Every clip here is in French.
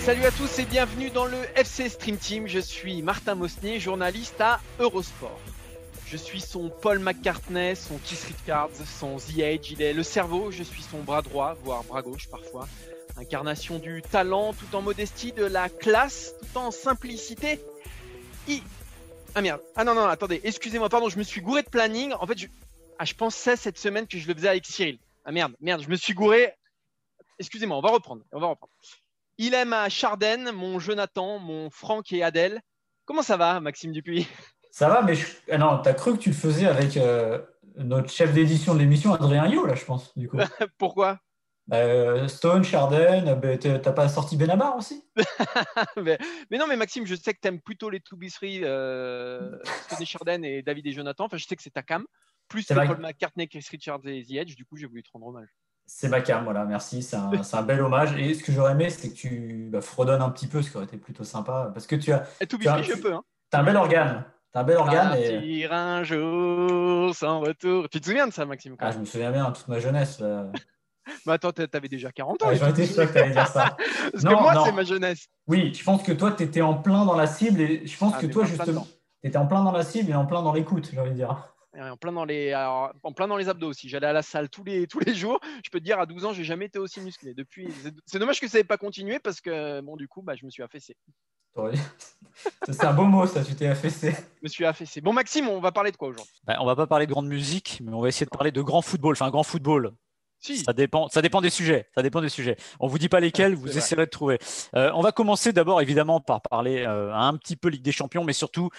Salut à tous et bienvenue dans le FC Stream Team. Je suis Martin Mosnier, journaliste à Eurosport. Je suis son Paul McCartney, son Keith Richards, son The Age. Il est le cerveau, je suis son bras droit, voire bras gauche parfois. Incarnation du talent, tout en modestie, de la classe, tout en simplicité. Ah merde. Ah non, non, attendez, excusez-moi, pardon, je me suis gouré de planning. En fait, ah, je pensais cette semaine que je le faisais avec Cyril. Ah merde, merde, je me suis gouré. Excusez-moi, on va reprendre. On va reprendre. Il aime à Charden, mon Jonathan, mon Franck et Adèle. Comment ça va, Maxime Dupuis? Ça va, mais je... ah non, t'as cru que tu le faisais avec euh, notre chef d'édition de l'émission, Adrien Yo, là, je pense, du coup. Pourquoi? Euh, Stone, Charden, bah, t'as pas sorti Benabar aussi? Mais, mais non, mais Maxime, je sais que tu aimes plutôt les Two Bisseries, euh, Stone et Charden et David et Jonathan. Enfin, je sais que c'est ta cam. Plus C'est que vrai. Paul McCartney, Chris Richards et The Edge. Du coup, j'ai voulu te rendre hommage. C'est ma cam, voilà, merci, c'est un, un bel hommage. Et ce que j'aurais aimé, c'est que tu bah, fredonnes un petit peu, ce qui aurait été plutôt sympa, parce que tu as, Et Two Tu as- je peux. Hein. as un bel organe. T'as un bel organe et Partir un jour sans retour. Tu te souviens de ça, Maxime ah, je me souviens bien, toute ma jeunesse. là. Mais attends, t'a- t'avais déjà 40 ans. Ah, été sûr que tu allais dire ça. Parce Non, que moi, c'est ma jeunesse. Oui, je pense que toi, tu étais en plein dans la cible et je pense Ah, que toi, justement, dedans. tu étais en plein dans la cible et en plein dans l'écoute, j'ai envie de dire. En plein dans les, alors, en plein dans les abdos aussi. J'allais à la salle tous les, tous les jours. Je peux te dire, à 12 ans, j'ai jamais été aussi musclé. Depuis, c'est- dommage que ça n'ait pas continué parce que, bon, du coup, bah, je me suis affaissé. C'est un beau mot, ça, tu t'es affaissé. Je me suis affaissé. Bon, Maxime, on va parler de quoi aujourd'hui? Bah, on va pas parler de grande musique, mais on va essayer de parler de grand football. Enfin, grand football. Si. Ça dépend, ça dépend des sujets. Ça dépend des sujets. On vous dit pas lesquels, vous vrai. essayerez de trouver. Euh, on va commencer d'abord évidemment par parler euh, un petit peu Ligue des Champions, mais surtout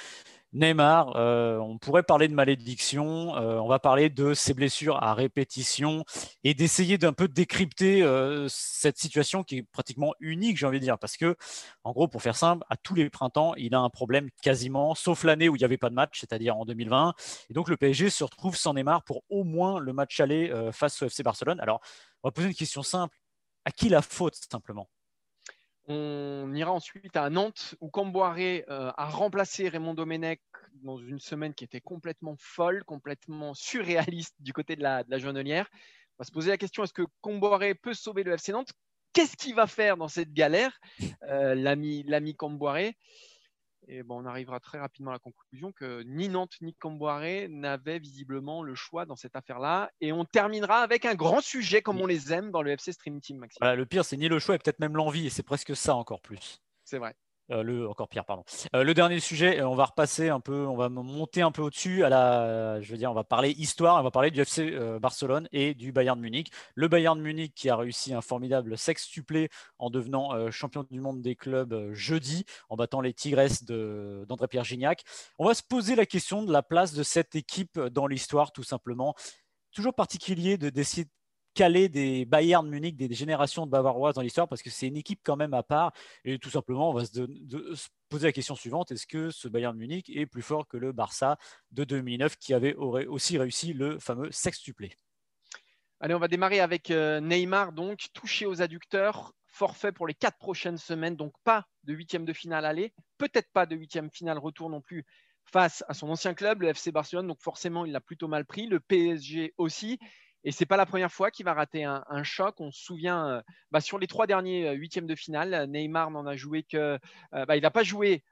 Neymar. Euh, on pourrait parler de malédiction. euh, on va parler de ses blessures à répétition et d'essayer d'un peu décrypter euh, cette situation qui est pratiquement unique, j'ai envie de dire, parce que en gros, pour faire simple, à tous les printemps, il a un problème quasiment, sauf l'année où il n'y avait pas de match, c'est-à-dire en 2020. Et donc le PSG se retrouve sans Neymar pour au moins le match aller face au FC Barcelone. Alors, on va poser une question simple. À qui la faute simplement? On ira ensuite à Nantes où Camboiré euh, a remplacé Raymond Domenech dans une semaine qui était complètement folle, complètement surréaliste du côté de la, de la. On va se poser la question est-ce que Camboiré peut sauver le FC Nantes? Qu'est-ce qu'il va faire dans cette galère, euh, l'ami l'ami Camboiré Et bon, on arrivera très rapidement à la conclusion que ni Nantes ni Camboiré n'avaient visiblement le choix dans cette affaire-là. Et on terminera avec un grand sujet comme on les aime dans le FC Stream Team, Maxime. Voilà, Le pire, c'est ni le choix et peut-être même l'envie, et c'est presque ça encore plus. C'est vrai. Euh, le encore pire, pardon. Euh, le dernier sujet, euh, on va repasser un peu, on va monter un peu au-dessus à la, je veux dire, on va parler histoire, on va parler du FC Barcelone et du Bayern Munich. Le Bayern Munich qui a réussi un formidable sextuplé en devenant champion du monde des clubs jeudi, en battant les Tigresses d'André-Pierre Gignac. On va se poser la question de la place de cette équipe dans l'histoire, tout simplement. Toujours particulier de de caler des Bayern Munich, des générations de Bavaroises dans l'histoire, parce que c'est une équipe quand même à part. Et tout simplement, on va se, poser la question suivante est-ce que ce Bayern Munich est plus fort que le Barça de 2009 qui avait aurait aussi réussi le fameux sextuplé? Allez, on va démarrer avec euh, Neymar, donc touché aux adducteurs, forfait pour les quatre prochaines semaines, donc pas de huitième de finale aller, peut-être pas de huitième finale retour non plus face à son ancien club, le FC Barcelone, donc forcément il l'a plutôt mal pris, le PSG aussi. Et c'est pas la première fois qu'il va rater un, choc. On se souvient euh, bah, sur les trois derniers euh, huitièmes de finale, Neymar n'en a joué que, euh, bah, il n'a pas joué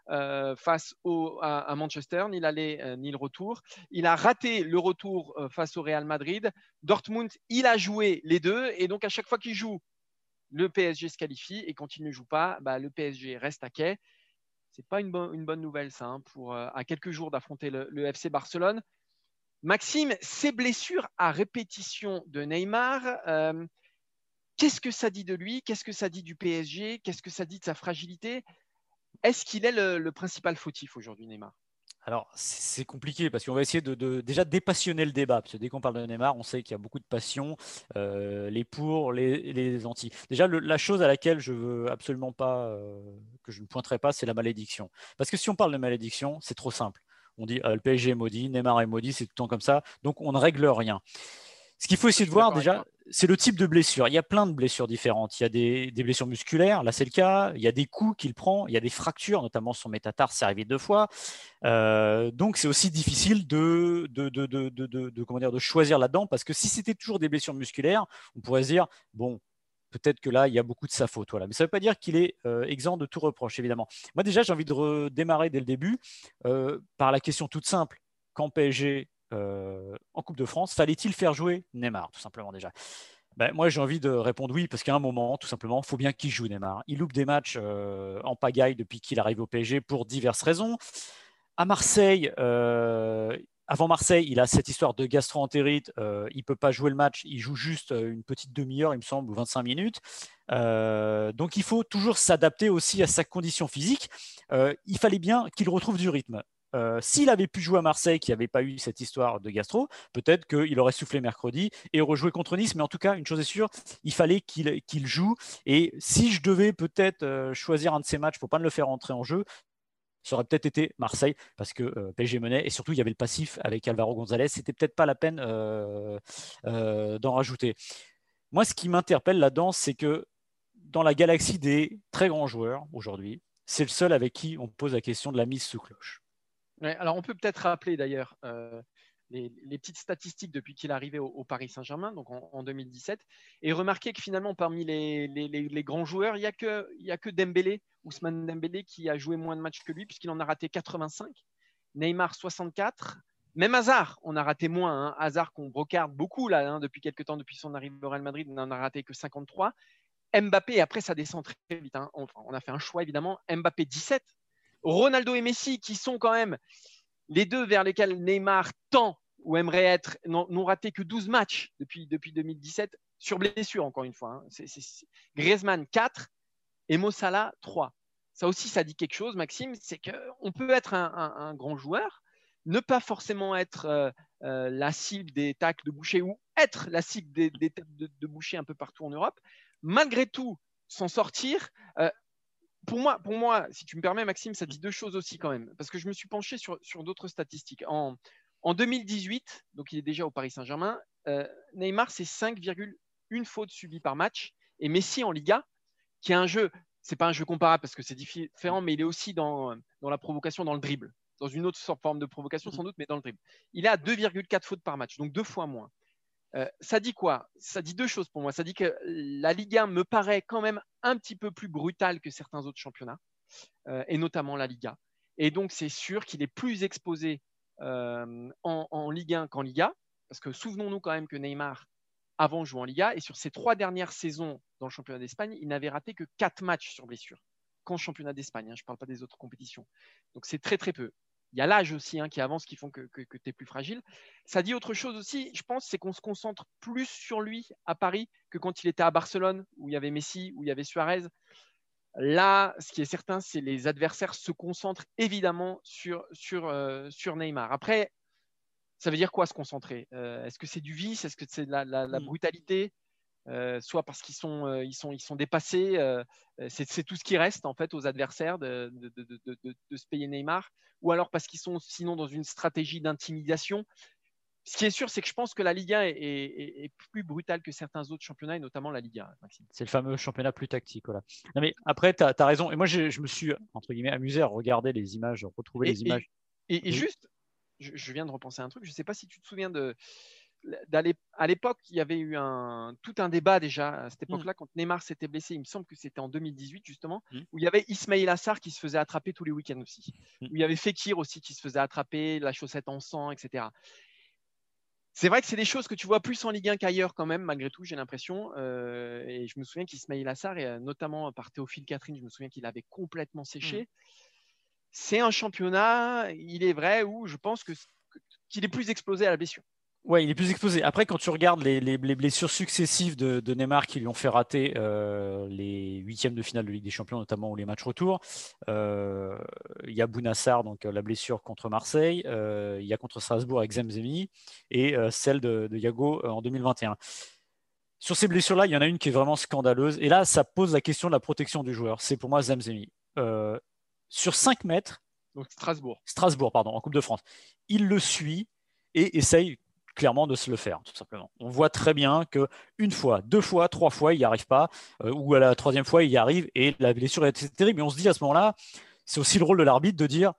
face à, Manchester, ni l'aller ni le retour. Il a raté le retour face au Real Madrid. Dortmund, il a joué les deux. Et donc, à chaque fois qu'il joue, le PSG se qualifie. Et quand il ne joue pas, bah, le PSG reste à quai. C'est pas une, bo- une bonne nouvelle, ça, hein, pour à quelques jours d'affronter le FC Barcelone. Maxime, ces blessures à répétition de Neymar, euh, qu'est-ce que ça dit de lui? Qu'est-ce que ça dit du PSG Qu'est-ce que ça dit de sa fragilité? Est-ce qu'il est le, principal fautif aujourd'hui, Neymar? Alors, c'est compliqué parce qu'on va essayer de, déjà dépassionner le débat. Parce que dès qu'on parle de Neymar, on sait qu'il y a beaucoup de passion, euh, les pour, les, les anti. Déjà, la chose à laquelle je veux absolument pas, euh, que je ne pointerai pas, c'est la malédiction. Parce que si on parle de malédiction, c'est trop simple. On dit euh, le PSG est maudit, Neymar est maudit, c'est tout le temps comme ça. Donc, on ne règle rien. Ce qu'il faut essayer de voir déjà, c'est le type de blessure. Il y a plein de blessures différentes. Il y a des, blessures musculaires, là c'est le cas. Il y a des coups qu'il prend. Il y a des fractures, notamment son métatarse, c'est arrivé deux fois. Euh, donc c'est aussi difficile de, de, de, comment dire, de choisir là-dedans parce que si c'était toujours des blessures musculaires, on pourrait se dire bon. Peut-être que là, il y a beaucoup de sa faute. Mais ça ne veut pas dire qu'il est euh, exempt de tout reproche, évidemment. Moi, déjà, j'ai envie de redémarrer dès le début euh, par la question toute simple. Quand PSG euh, en Coupe de France, fallait-il faire jouer Neymar, tout simplement déjà? Ben, moi, j'ai envie de répondre oui, parce qu'à un moment, tout simplement, il faut bien qu'il joue Neymar. Il loupe des matchs en pagaille depuis qu'il arrive au PSG pour diverses raisons. À Marseille, avant Marseille, il a cette histoire de gastro-entérite. il ne peut pas jouer le match. Il joue juste une petite demi-heure, il me semble, ou 25 minutes. donc, il faut toujours s'adapter aussi à sa condition physique. il fallait bien qu'il retrouve du rythme. Euh, s'il avait pu jouer à Marseille, qui n'avait pas eu cette histoire de gastro, peut-être qu'il aurait soufflé mercredi et rejoué contre Nice. Mais en tout cas, une chose est sûre, il fallait qu'il joue. Et si je devais peut-être euh, choisir un de ces matchs pour pas le faire entrer en jeu, ça aurait peut-être été Marseille parce que euh, PSG menait et surtout il y avait le passif avec Alvaro González. C'était peut-être pas la peine d'en rajouter. Moi, ce qui m'interpelle là-dedans, c'est que dans la galaxie des très grands joueurs aujourd'hui, c'est le seul avec qui on pose la question de la mise sous cloche alors on peut peut-être rappeler d'ailleurs euh, les, petites statistiques depuis qu'il est arrivé au, Paris Saint-Germain, donc en, 2017, et remarquer que finalement parmi les, grands joueurs, il n'y a, a que Dembélé, Ousmane Dembélé, qui a joué moins de matchs que lui, puisqu'il en a raté 85, Neymar 64, même Hazard, on a raté moins. Hein. Hazard qu'on brocarde beaucoup là hein, depuis quelques temps, depuis son arrivée au Real Madrid, on n'en a raté que 53. Mbappé, après ça descend très vite. Hein. On, a fait un choix évidemment. Mbappé 17, Ronaldo et Messi, qui sont quand même les deux vers lesquels Neymar tend ou aimerait être, n'ont raté que 12 matchs depuis, depuis 2017 sur blessure, encore une fois. Hein. Griezmann 4 et Mossala 3. Ça aussi, ça dit quelque chose, Maxime, c'est qu'on peut être un, grand joueur, ne pas forcément être euh, euh, la cible des tacles de boucher ou être la cible des, des de, de boucher un peu partout en Europe. Malgré tout, s'en sortir, euh, pour moi, pour moi, si tu me permets, Maxime, ça dit deux choses aussi quand même, parce que je me suis penché sur, d'autres statistiques. En, 2018, donc il est déjà au Paris Saint-Germain, Neymar, c'est 5,1 fautes subies par match, et Messi en Liga, qui est un jeu, c'est pas un jeu comparable parce que c'est différent, mais il est aussi dans, dans la provocation, dans le dribble, dans une autre forme de provocation sans doute, mais dans le dribble. Il est à 2,4 fautes par match, donc deux fois moins. Euh, ça dit quoi? Ça dit deux choses pour moi. Ça dit que la Ligue 1 me paraît quand même un petit peu plus brutale que certains autres championnats, euh, et notamment la Liga. Et donc, c'est sûr qu'il est plus exposé euh, en, Ligue 1 qu'en Liga, parce que souvenons-nous quand même que Neymar, avant, jouait en Liga, et sur ses trois dernières saisons dans le championnat d'Espagne, il n'avait raté que quatre matchs sur blessure, qu'en championnat d'Espagne. Hein, je ne parle pas des autres compétitions. Donc, c'est très, très peu il y a l'âge aussi hein, qui avance, qui font que, tu es plus fragile. Ça dit autre chose aussi, je pense, c'est qu'on se concentre plus sur lui à Paris que quand il était à Barcelone, où il y avait Messi, où il y avait Suarez. Là, ce qui est certain, c'est les adversaires se concentrent évidemment sur, sur, euh, sur Neymar. Après, ça veut dire quoi se concentrer? Euh, Est-ce que c'est du vice? Est-ce que c'est de la, la mm. brutalité? Euh, soit parce qu'ils sont, euh, ils sont, ils sont dépassés. Euh, c'est tout ce qui reste en fait aux adversaires de, de, de, de se payer Neymar, ou alors parce qu'ils sont sinon dans une stratégie d'intimidation? Ce qui est sûr, c'est que je pense que la Ligue 1 est, est, plus brutale que certains autres championnats, et notamment la Ligue 1. C'est le fameux championnat plus tactique. Voilà. Non, mais après, tu as, raison. Et moi, je, me suis, entre guillemets, amusé à regarder les images, retrouver les images. Et, juste, je, je, viens de repenser à un truc. Je ne sais pas si tu te souviens de, à l'époque, il y avait eu un, tout un débat déjà à cette mmh. époque-là, quand Neymar s'était blessé, il me semble que c'était en 2018 justement, mmh. où il y avait Ismail Assar qui se faisait attraper tous les week-ends aussi, mmh. où il y avait Fekir aussi qui se faisait attraper, la chaussette en sang, etc. C'est vrai que c'est des choses que tu vois plus en Ligue 1 qu'ailleurs quand même, malgré tout, j'ai l'impression. Euh, et je me souviens qu'Ismail Assar, et euh, notamment par Théophile Catherine, je me souviens qu'il avait complètement séché. C'est un championnat, il est vrai, où je pense qu'il est plus explosé à la blessure Ouais, il est plus exposé. Après, quand tu regardes les, blessures successives de, Neymar qui lui ont fait rater euh, les huitièmes de finale de Ligue des Champions, notamment ou les matchs retour, euh, il y a Bounassar, donc euh, la blessure contre Marseille, il y a contre Strasbourg avec Zemzemi et celle de, de Yago en 2021. Sur ces blessures-là, il y en a une qui est vraiment scandaleuse. Et là, ça pose la question de la protection du joueur. C'est pour moi Zemzemi. Sur 5 mètres, donc Strasbourg. Strasbourg, pardon, en Coupe de France. Il le suit et essaye clairement de se le faire, tout simplement. On voit très bien que une fois, deux fois, trois fois, il n'y arrive pas, euh, ou à la troisième fois, il y arrive, et la blessure est terrible. Et on se dit à ce moment-là, c'est aussi le rôle de l'arbitre de dire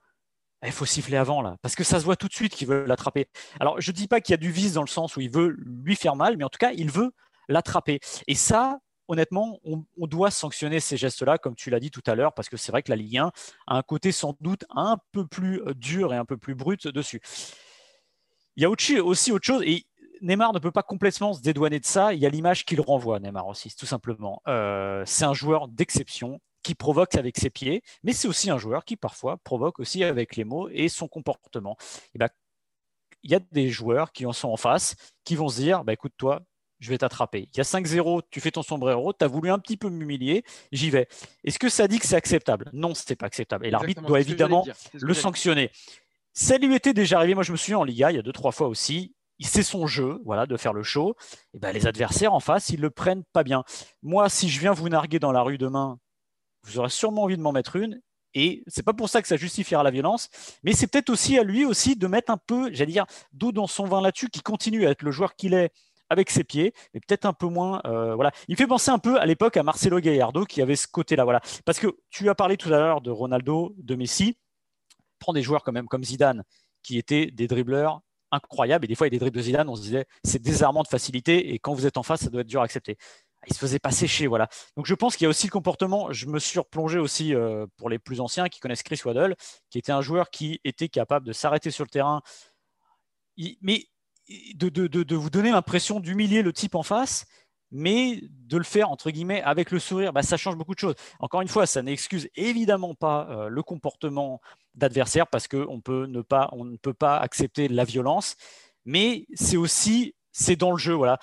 il faut siffler avant là, parce que ça se voit tout de suite qu'il veut l'attraper. Alors je ne dis pas qu'il y a du vice dans le sens où il veut lui faire mal, mais en tout cas, il veut l'attraper. Et ça, honnêtement, on, doit sanctionner ces gestes-là, comme tu l'as dit tout à l'heure, parce que c'est vrai que la Ligue 1 a un côté sans doute un peu plus dur et un peu plus brut dessus. Il y a aussi autre chose, et Neymar ne peut pas complètement se dédouaner de ça. Il y a l'image qu'il renvoie, Neymar aussi, tout simplement. Euh, c'est un joueur d'exception qui provoque avec ses pieds, mais c'est aussi un joueur qui parfois provoque aussi avec les mots et son comportement. Ben, il y a des joueurs qui en sont en face, qui vont se dire bah, écoute, toi, je vais t'attraper. Il y a 5-0, tu fais ton sombrero, tu as voulu un petit peu m'humilier, j'y vais. Est-ce que ça dit que c'est acceptable? Non, ce n'est pas acceptable. Et l'arbitre doit évidemment le sanctionner. Ça lui était déjà arrivé, moi je me souviens en Liga, il y a deux, trois fois aussi. C'est son jeu, voilà, de faire le show. Et ben, les adversaires en face, ils le prennent pas bien. Moi, si je viens vous narguer dans la rue demain, vous aurez sûrement envie de m'en mettre une. Et c'est pas pour ça que ça justifiera la violence, mais c'est peut-être aussi à lui aussi de mettre un peu, j'allais dire, d'eau dans son vin là-dessus, qui continue à être le joueur qu'il est avec ses pieds, mais peut-être un peu moins. Euh, voilà, il fait penser un peu à l'époque à Marcelo Gallardo qui avait ce côté-là. Voilà, parce que tu as parlé tout à l'heure de Ronaldo, de Messi prend des joueurs quand même comme Zidane, qui étaient des dribbleurs incroyables. Et des fois, il y a des dribbles de Zidane, on se disait, c'est désarmant de facilité. Et quand vous êtes en face, ça doit être dur à accepter. Ah, il se faisait pas sécher, voilà. Donc je pense qu'il y a aussi le comportement. Je me suis replongé aussi euh, pour les plus anciens qui connaissent Chris Waddle, qui était un joueur qui était capable de s'arrêter sur le terrain, mais de, de vous donner l'impression d'humilier le type en face mais de le faire entre guillemets avec le sourire, bah, ça change beaucoup de choses. Encore une fois, ça n'excuse évidemment pas euh, le comportement d'adversaire parce qu'on peut ne pas, on ne peut pas accepter la violence, mais c'est aussi, c'est dans le jeu, voilà.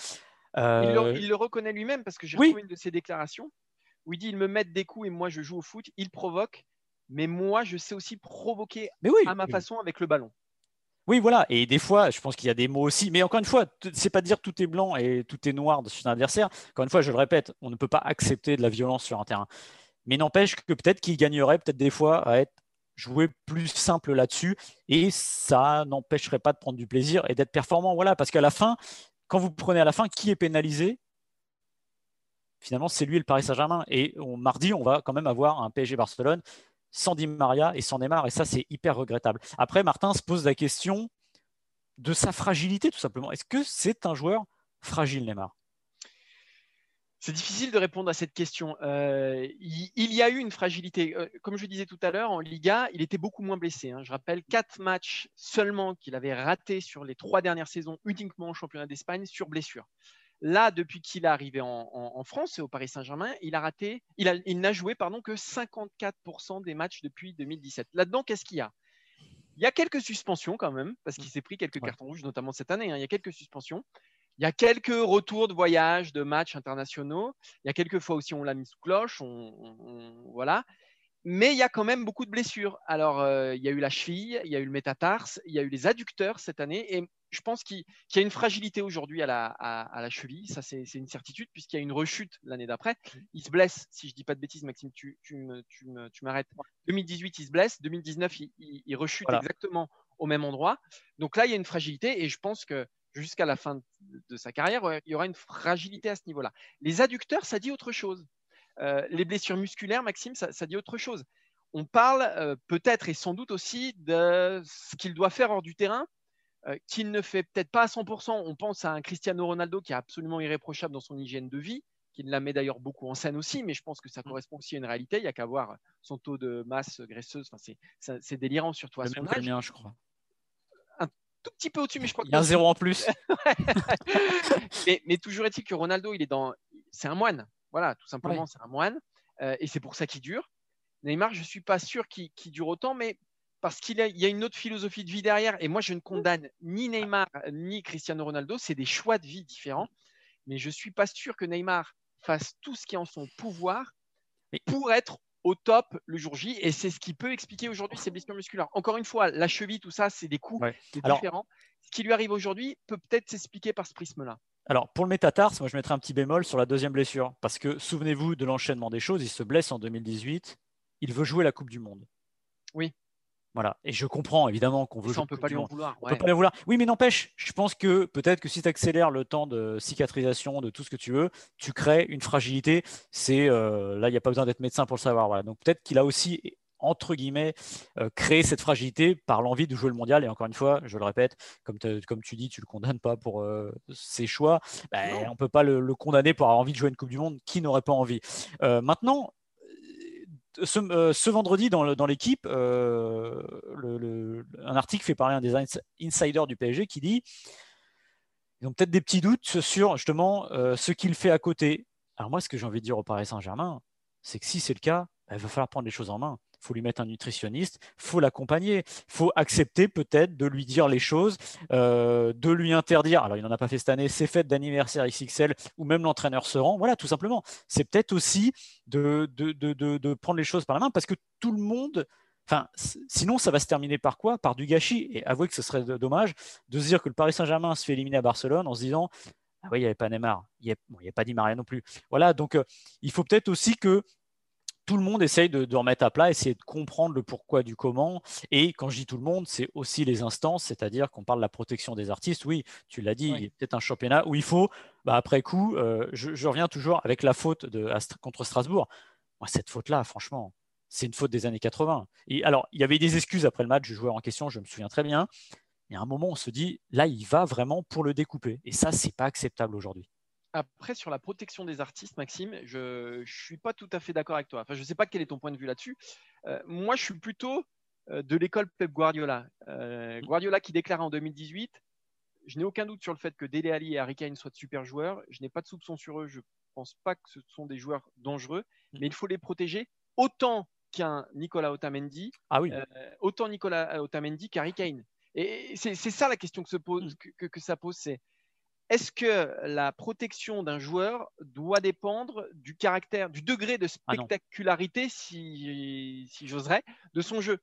Euh, il, le, reconnaît lui-même parce que j'ai retrouvé une de ses déclarations où il dit ils me mettent des coups et moi je joue au foot, il provoque, mais moi je sais aussi provoquer à ma façon avec le ballon. Oui, voilà. Et des fois, je pense qu'il y a des mots aussi. Mais encore une fois, c'est pas dire tout est blanc et tout est noir sur un adversaire. Encore une fois, je le répète, on ne peut pas accepter de la violence sur un terrain. Mais n'empêche que peut-être qu'il gagnerait peut-être des fois à être joué plus simple là-dessus. Et ça n'empêcherait pas de prendre du plaisir et d'être performant. Voilà. Parce qu'à la fin, quand vous prenez à la fin, qui est pénalisé Finalement, c'est lui et le Paris Saint-Germain. Et mardi, on va quand même avoir un PSG Barcelone sans Di Maria et sans Neymar, et ça, c'est hyper regrettable. Après, Martin se pose la question de sa fragilité, tout simplement. Est-ce que c'est un joueur fragile, Neymar? C'est difficile de répondre à cette question. Euh, il, y a eu une fragilité. Euh, comme je disais tout à l'heure, en Liga, il était beaucoup moins blessé. Hein. Je rappelle quatre matchs seulement qu'il avait ratés sur les trois dernières saisons, uniquement au championnat d'Espagne, sur blessure. Là, depuis qu'il est arrivé en, France et au Paris Saint-Germain, il a raté, il, n'a joué pardon, que 54% des matchs depuis 2017. Là-dedans, qu'est-ce qu'il y a? Il y a quelques suspensions quand même, parce qu'il s'est pris quelques cartons rouges, notamment cette année. Hein. il y a quelques suspensions. Il y a quelques retours de voyage, de matchs internationaux. Il y a quelques fois aussi on l'a mis sous cloche. voilà. Mais il y a quand même beaucoup de blessures. Alors, euh, il y a eu la cheville, il y a eu le métatarse, il y a eu les adducteurs cette année. Et je pense qu'il y a une fragilité aujourd'hui à la, cheville. Ça, c'est une certitude, puisqu'il y a une rechute l'année d'après. Il se blesse, si je ne dis pas de bêtises, Maxime, tu, m'arrêtes. 2018, il se blesse. 2019, il, rechute exactement au même endroit. Donc là, il y a une fragilité. Et je pense que jusqu'à la fin de sa carrière, il y aura une fragilité à ce niveau-là. Les adducteurs, ça dit autre chose. Euh, les blessures musculaires, Maxime, ça, dit autre chose. On parle euh, peut-être et sans doute aussi de ce qu'il doit faire hors du terrain, euh, qu'il ne fait peut-être pas à 100%. On pense à un Cristiano Ronaldo qui est absolument irréprochable dans son hygiène de vie, qui la met d'ailleurs beaucoup en scène aussi, mais je pense que ça mm. correspond aussi à une réalité. Il n'y a qu'à voir son taux de masse graisseuse. c'est délirant, surtout à son âge. je crois. Un tout petit peu au-dessus, mais je crois Il y a un zéro en plus. mais, mais, toujours est-il que Ronaldo, il est dans. C'est un moine. Voilà, tout simplement, c'est un moine. Euh, et c'est pour ça qu'il dure. Neymar, je ne suis pas sûr qu'il dure autant, mais parce qu'il y a une autre philosophie de vie derrière. Et moi, je ne condamne ni Neymar ni Cristiano Ronaldo. C'est des choix de vie différents. Mais je ne suis pas sûr que Neymar fasse tout ce qui est en son pouvoir pour être au top le jour J. Et c'est ce qui peut expliquer aujourd'hui ses blessures musculaires. Encore une fois, la cheville, tout ça, c'est des coups différents. Ce qui lui arrive aujourd'hui peut peut-être s'expliquer par ce prisme-là. Alors, pour le métatarse, moi, je mettrais un petit bémol sur la deuxième blessure. Parce que souvenez-vous de l'enchaînement des choses. Il se blesse en 2018. Il veut jouer la Coupe du Monde. Oui. Voilà. Et je comprends évidemment qu'on veut. Ça, on peut pas lui en vouloir. On peut pas lui vouloir. Oui, mais n'empêche, je pense que peut-être que si tu accélères le temps de cicatrisation, de tout ce que tu veux, tu crées une fragilité. C'est euh, là, il n'y a pas besoin d'être médecin pour le savoir. Voilà. Donc peut-être qu'il a aussi entre guillemets, euh, créé cette fragilité par l'envie de jouer le mondial. Et encore une fois, je le répète, comme, comme tu dis, tu ne le condamnes pas pour euh, ses choix. Ben, on ne peut pas le, le, condamner pour avoir envie de jouer une Coupe du Monde. Qui n'aurait pas envie? Maintenant, euh, ce, vendredi, dans, l'équipe, euh, un article fait parler un des insiders du PSG qui dit ils ont peut-être des petits doutes sur justement euh, ce qu'il fait à côté. Alors moi, ce que j'ai envie de dire au Paris Saint-Germain, c'est que si c'est le cas, bah, il va falloir prendre les choses en main faut lui mettre un nutritionniste, faut l'accompagner, faut accepter peut-être de lui dire les choses, euh, de lui interdire. Alors il n'en a pas fait cette année, ses fêtes d'anniversaire XXL ou même l'entraîneur se rend. Voilà, tout simplement. C'est peut-être aussi de, de, prendre les choses par la main parce que tout le monde. Enfin, sinon, ça va se terminer par quoi? Par du gâchis. Et avouez que ce serait dommage de se dire que le Paris Saint-Germain se fait éliminer à Barcelone en se disant ah oui, il n'y avait pas Neymar, il n'y a, pas Di Maria non plus. Voilà, donc euh, il faut peut-être aussi que tout le monde essaye de, remettre à plat, essayer de comprendre le pourquoi du comment. Et quand je dis tout le monde, c'est aussi les instances, c'est-à-dire qu'on parle de la protection des artistes. Oui, tu l'as dit, il y a peut-être un championnat où il faut, bah, après coup, euh, je, reviens toujours avec la faute de, contre Strasbourg. Moi, cette faute-là, franchement, c'est une faute des années 80. Et alors, il y avait des excuses après le match du joueur en question, je me souviens très bien. Et à un moment, on se dit, là, il va vraiment pour le découper. Et ça, c'est pas acceptable aujourd'hui. Après, sur la protection des artistes, Maxime, je ne suis pas tout à fait d'accord avec toi. Enfin, je ne sais pas quel est ton point de vue là-dessus. Euh, moi, je suis plutôt euh, de l'école Pep Guardiola. Euh, Guardiola qui déclare en 2018 Je n'ai aucun doute sur le fait que Dele Ali et Harry Kane soient de super joueurs. Je n'ai pas de soupçon sur eux. Je ne pense pas que ce sont des joueurs dangereux, mm. mais il faut les protéger autant qu'un Nicolas Otamendi, ah oui. autant Nicolas Otamendi qu'Harry Kane. Et c'est ça la question que, se pose, mm. que, que ça pose c'est est-ce que la protection d'un joueur doit dépendre du caractère, du degré de ah spectacularité, si, j'oserais, de son jeu?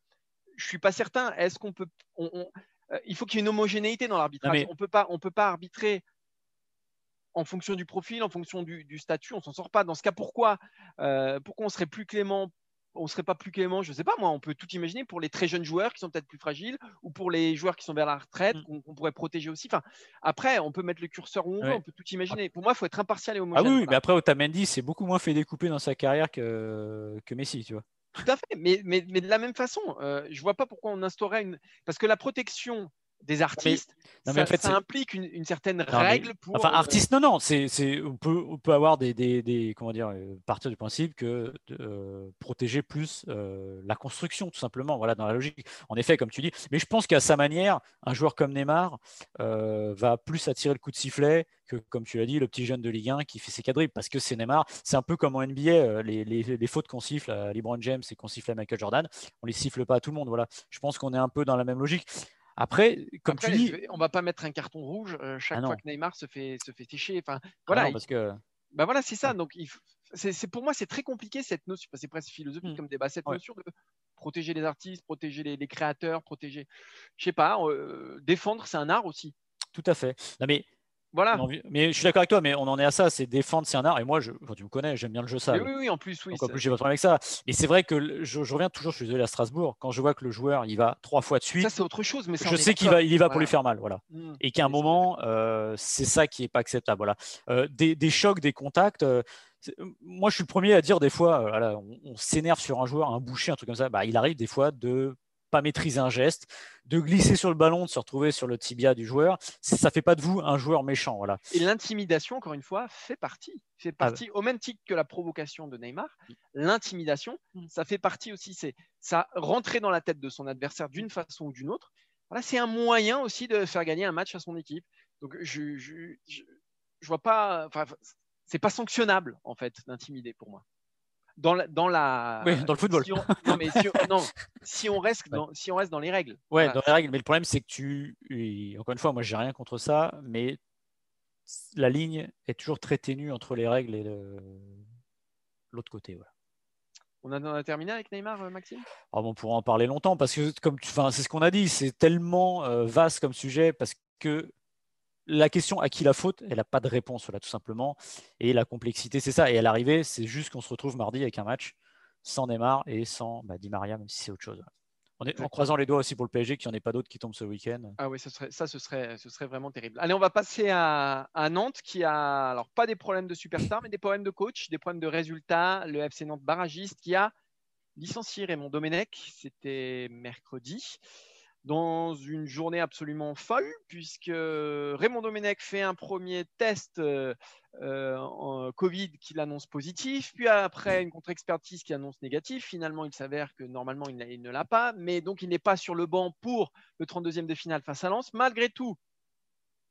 Je ne suis pas certain. Est-ce qu'on peut. Euh, il faut qu'il y ait une homogénéité dans l'arbitrage. On ne peut pas arbitrer en fonction du profil, en fonction du, statut, on s'en sort pas. Dans ce cas, pourquoi, euh, pourquoi on serait plus clément on serait pas plus clément, je sais pas moi, on peut tout imaginer pour les très jeunes joueurs qui sont peut-être plus fragiles ou pour les joueurs qui sont vers la retraite mm. qu'on pourrait protéger aussi. Enfin, après, on peut mettre le curseur où on veut, on peut tout imaginer. Pour moi, il faut être impartial et homogène. Ah oui, mais après Otamendi, c'est beaucoup moins fait découper dans sa carrière que, que Messi, tu vois. Tout à fait, mais, mais, de la même façon, euh, je vois pas pourquoi on instaurait une parce que la protection des artistes. ça, implique une, certaine règle pour. Enfin, euh, artiste, non, non. C'est, on, peut, on peut avoir des, des, comment dire, euh, partir du principe que euh, protéger plus la construction, tout simplement. Voilà, dans la logique. En effet, comme tu dis. Mais je pense qu'à sa manière, un joueur comme Neymar va plus attirer le coup de sifflet que, comme tu l'as dit, le petit jeune de Ligue 1 qui fait ses quadriples. Parce que c'est Neymar. C'est un peu comme en NBA, les, les, les, fautes qu'on siffle à LeBron James et qu'on siffle à Michael Jordan, on les siffle pas à tout le monde. Voilà. Je pense qu'on est un peu dans la même logique. Après, comme tu dis, on va pas mettre un carton rouge euh, chaque ah fois que Neymar se fait se fait Enfin, ah voilà. parce que. Bah voilà, c'est ça. Donc, c'est pour moi, c'est très compliqué cette notion. C'est presque philosophique hmm. comme débat. Cette notion de protéger les artistes, protéger les, créateurs, protéger, je sais pas, euh, défendre, c'est un art aussi. Tout à fait. Non mais voilà. Mais je suis d'accord avec toi, mais on en est à ça, c'est défendre, c'est un art. Et moi, je, tu me connais, j'aime bien le jeu ça. Oui, oui, en plus, oui. en plus, j'ai pas de problème avec ça. Et c'est vrai que je, reviens toujours, je suis désolé à Strasbourg, quand je vois que le joueur, il va trois fois de suite. Ça, c'est autre chose, mais je sais qu'il va, il y va pour lui faire mal, voilà. Mmh. et qu'à un moment, euh, c'est ça qui est pas acceptable, voilà. Euh, des, chocs, des contacts. Euh, moi, je suis le premier à dire des fois, on, s'énerve sur un joueur, un boucher, un truc comme ça. Bah, il arrive des fois de pas maîtriser un geste, de glisser sur le ballon, de se retrouver sur le tibia du joueur, ça fait pas de vous un joueur méchant. Voilà. Et l'intimidation, encore une fois, fait partie. Fait ah partie au même titre que la provocation de Neymar. L'intimidation, mm. ça fait partie aussi. C'est ça rentrer dans la tête de son adversaire d'une façon ou d'une autre. Voilà, c'est un moyen aussi de faire gagner un match à son équipe. Donc je je, je, vois pas. Enfin, c'est pas sanctionnable en fait d'intimider pour moi. Dans la, dans la oui, dans le football. Si on, non, mais si on, non, si on reste dans, si on reste dans les règles. Ouais, voilà. dans les règles. Mais le problème, c'est que tu, encore une fois, moi, j'ai rien contre ça, mais la ligne est toujours très ténue entre les règles et l'autre côté. Voilà. On a, on a, terminé avec Neymar, euh, Maxime? Ah bon, On pourra en parler longtemps parce que, comme c'est ce qu'on a dit, c'est tellement euh, vaste comme sujet parce que la question à qui la faute, elle n'a pas de réponse là, tout simplement. Et la complexité, c'est ça. Et à l'arrivée, c'est juste qu'on se retrouve mardi avec un match sans Neymar et sans bah, Di Maria, même si c'est autre chose. On est, en croisant les doigts aussi pour le PSG, qu'il n'y en ait pas d'autres qui tombent ce week-end. Ah oui, ça, serait, ça ce, serait, ce serait vraiment terrible. Allez, on va passer à, à, Nantes, qui a alors pas des problèmes de superstar, mais des problèmes de coach, des problèmes de résultats. Le FC Nantes barragiste qui a licencié Raymond Domenech, c'était mercredi dans une journée absolument folle, puisque Raymond Domenech fait un premier test euh, en Covid qu'il annonce positif, puis après une contre-expertise qui annonce négatif. Finalement, il s'avère que normalement, il, ne l'a pas, mais donc il n'est pas sur le banc pour le 32e de finale face à Lens. Malgré tout,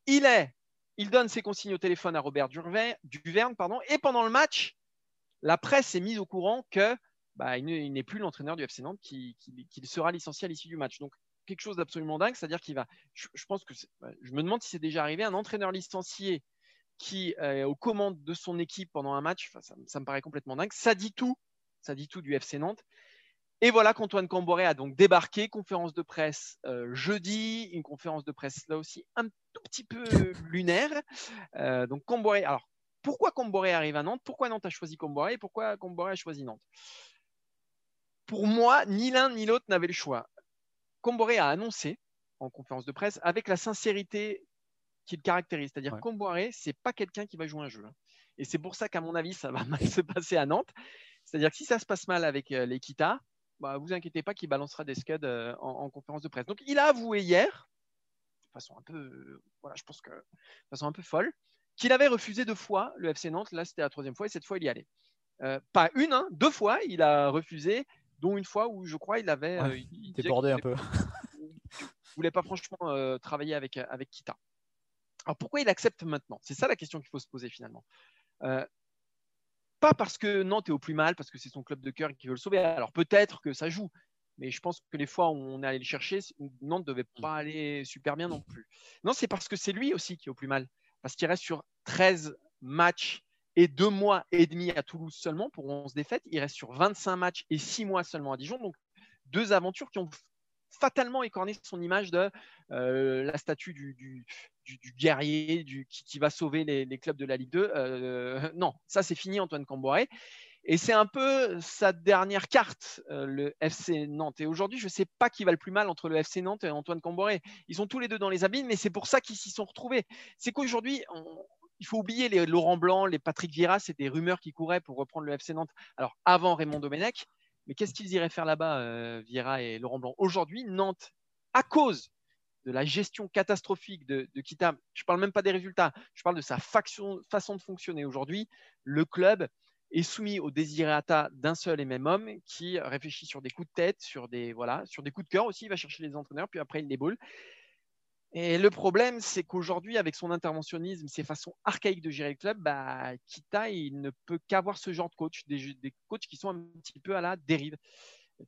il est, il donne ses consignes au téléphone à Robert Duverne, pardon, et pendant le match, la presse est mise au courant que bah, il n'est plus l'entraîneur du FC Nantes qui, qui, qui, sera licencié à l'issue du match. Donc, quelque chose d'absolument dingue, c'est-à-dire qu'il va. Je, pense que je me demande si c'est déjà arrivé un entraîneur licencié qui est aux commandes de son équipe pendant un match. Ça, me paraît complètement dingue. Ça dit tout, ça dit tout du FC Nantes. Et voilà qu'Antoine Camboré a donc débarqué, conférence de presse euh, jeudi, une conférence de presse là aussi un tout petit peu lunaire. Euh, donc Camboré, alors pourquoi Camboré arrive à Nantes? Pourquoi Nantes a choisi Camboré pourquoi Camboré a choisi Nantes? Pour moi, ni l'un ni l'autre n'avait le choix. Comboré a annoncé en conférence de presse avec la sincérité qui le caractérise. C'est-à-dire ouais. Comboré, c'est pas quelqu'un qui va jouer un jeu. Et c'est pour ça qu'à mon avis, ça va mal se passer à Nantes. C'est-à-dire que si ça se passe mal avec euh, l'Equita, bah, vous inquiétez pas qu'il balancera des scuds euh, en, en, conférence de presse. Donc il a avoué hier, de façon un peu, euh, voilà, je pense que de façon un peu folle, qu'il avait refusé deux fois le FC Nantes. Là, c'était la troisième fois et cette fois, il y allait. Euh, pas une, hein, deux fois, il a refusé dont une fois où je crois il avait. Ouais, euh, il débordé un peu. Il voulait pas franchement euh, travailler avec, avec Kita. Alors pourquoi il accepte maintenant? C'est ça la question qu'il faut se poser finalement. Euh, pas parce que Nantes est au plus mal, parce que c'est son club de cœur qui veut le sauver. Alors peut-être que ça joue, mais je pense que les fois où on est allé le chercher, Nantes ne devait pas aller super bien non plus. Non, c'est parce que c'est lui aussi qui est au plus mal. Parce qu'il reste sur 13 matchs et deux mois et demi à Toulouse seulement pour 11 défaites. Il reste sur 25 matchs et six mois seulement à Dijon. Donc, deux aventures qui ont fatalement écorné son image de euh, la statue du, du, du, guerrier qui, va sauver les, clubs de la Ligue 2. Euh, non, ça c'est fini, Antoine Camboré. Et c'est un peu sa dernière carte, euh, le FC Nantes. Et aujourd'hui, je ne sais pas qui va le plus mal entre le FC Nantes et Antoine Camboré. Ils sont tous les deux dans les abîmes, mais c'est pour ça qu'ils s'y sont retrouvés. C'est qu'aujourd'hui, il faut oublier les Laurent Blanc, les Patrick Vieira, c'est des rumeurs qui couraient pour reprendre le FC Nantes. Alors avant Raymond Domenech, mais qu'est-ce qu'ils iraient faire là-bas, euh, Vieira et Laurent Blanc? Aujourd'hui, Nantes, à cause de la gestion catastrophique de, de Kita, je ne parle même pas des résultats, je parle de sa façon de fonctionner aujourd'hui, le club est soumis au désirata d'un seul et même homme qui réfléchit sur des coups de tête, sur des, voilà, sur des coups de cœur aussi, il va chercher les entraîneurs, puis après il déboule. Et le problème, c'est qu'aujourd'hui, avec son interventionnisme, ses façons archaïques de gérer le club, bah, Kita, il ne peut qu'avoir ce genre de coach, des, coachs qui sont un petit peu à la dérive.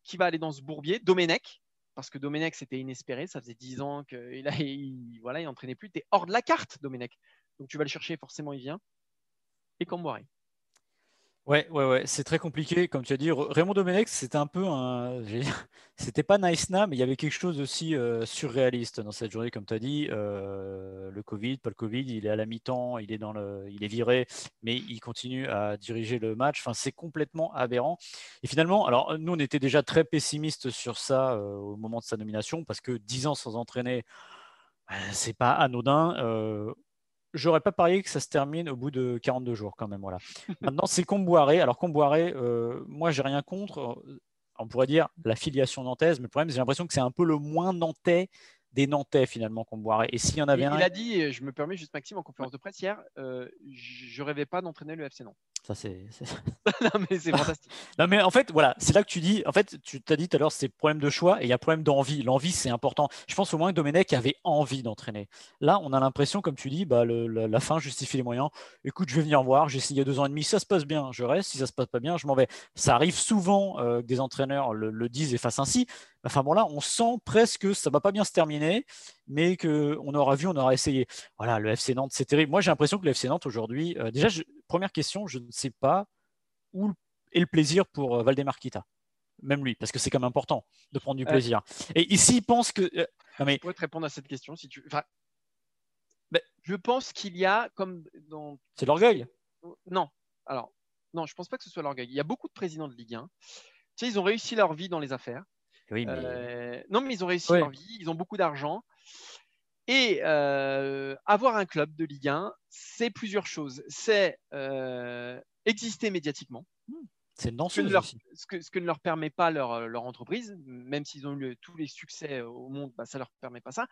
Qui va aller dans ce bourbier? Domenech, parce que Domenech, c'était inespéré. Ça faisait 10 ans qu'il il, voilà, il entraînait plus. Tu es hors de la carte, Domenech. Donc tu vas le chercher, forcément, il vient. Et Camboiré. Ouais, ouais, ouais, c'est très compliqué. Comme tu as dit, Raymond Domenech, c'était un peu un. C'était pas nice na, mais il y avait quelque chose aussi euh, surréaliste dans cette journée, comme tu as dit. Euh, le Covid, pas le Covid, il est à la mi-temps, il est dans le, il est viré, mais il continue à diriger le match. Enfin, c'est complètement aberrant. Et finalement, alors nous, on était déjà très pessimistes sur ça euh, au moment de sa nomination, parce que 10 ans sans entraîner, c'est pas anodin j'aurais pas parié que ça se termine au bout de 42 jours quand même. Voilà. Maintenant, c'est Comboiré. Alors Comboiré, euh, moi, j'ai rien contre. On pourrait dire la filiation nantaise, mais le problème, j'ai l'impression que c'est un peu le moins nantais des Nantais finalement Comboiré. Et s'il y en avait un, il a dit, je me permets juste Maxime en conférence de presse hier, euh, je rêvais pas d'entraîner le FC Nantes. Ça, c'est. non, mais c'est fantastique. non, mais en fait, voilà, c'est là que tu dis. En fait, tu t'as dit tout à l'heure, c'est problème de choix et il y a problème d'envie. L'envie, c'est important. Je pense au moins que Domenech avait envie d'entraîner. Là, on a l'impression, comme tu dis, bah, la, fin justifie les moyens. Écoute, je vais venir voir. J'ai a deux ans et demi. Ça se passe bien, je reste. Si ça se passe pas bien, je m'en vais. Ça arrive souvent euh, que des entraîneurs le, disent et fassent ainsi. Enfin bon, là, on sent presque que ça va pas bien se terminer, mais qu'on aura vu, on aura essayé. Voilà, le FC Nantes, c'est terrible. Moi, j'ai l'impression que le FC Nantes aujourd'hui, euh, déjà, première question, je ne sais pas où est le plaisir pour euh, Valdemar Kita même lui, parce que c'est quand même important de prendre du euh, plaisir. Et ici, il pense que. mais... Je pourrais te répondre à cette question si tu. Enfin, ben, je pense qu'il y a comme dans. C'est l'orgueil. Non. Alors, non, je pense pas que ce soit l'orgueil. Il y a beaucoup de présidents de Ligue 1. Tu sais, ils ont réussi leur vie dans les affaires. Oui, mais... non, mais ils ont réussi leur vie. Ils ont beaucoup d'argent. Et euh, avoir un club de Ligue 1, c'est plusieurs choses. C'est euh, exister médiatiquement. C'est ce, ce, que, ce que ne leur permet pas leur, leur entreprise, même s'ils ont eu tous les succès au monde, bah, ça ne leur permet pas ça.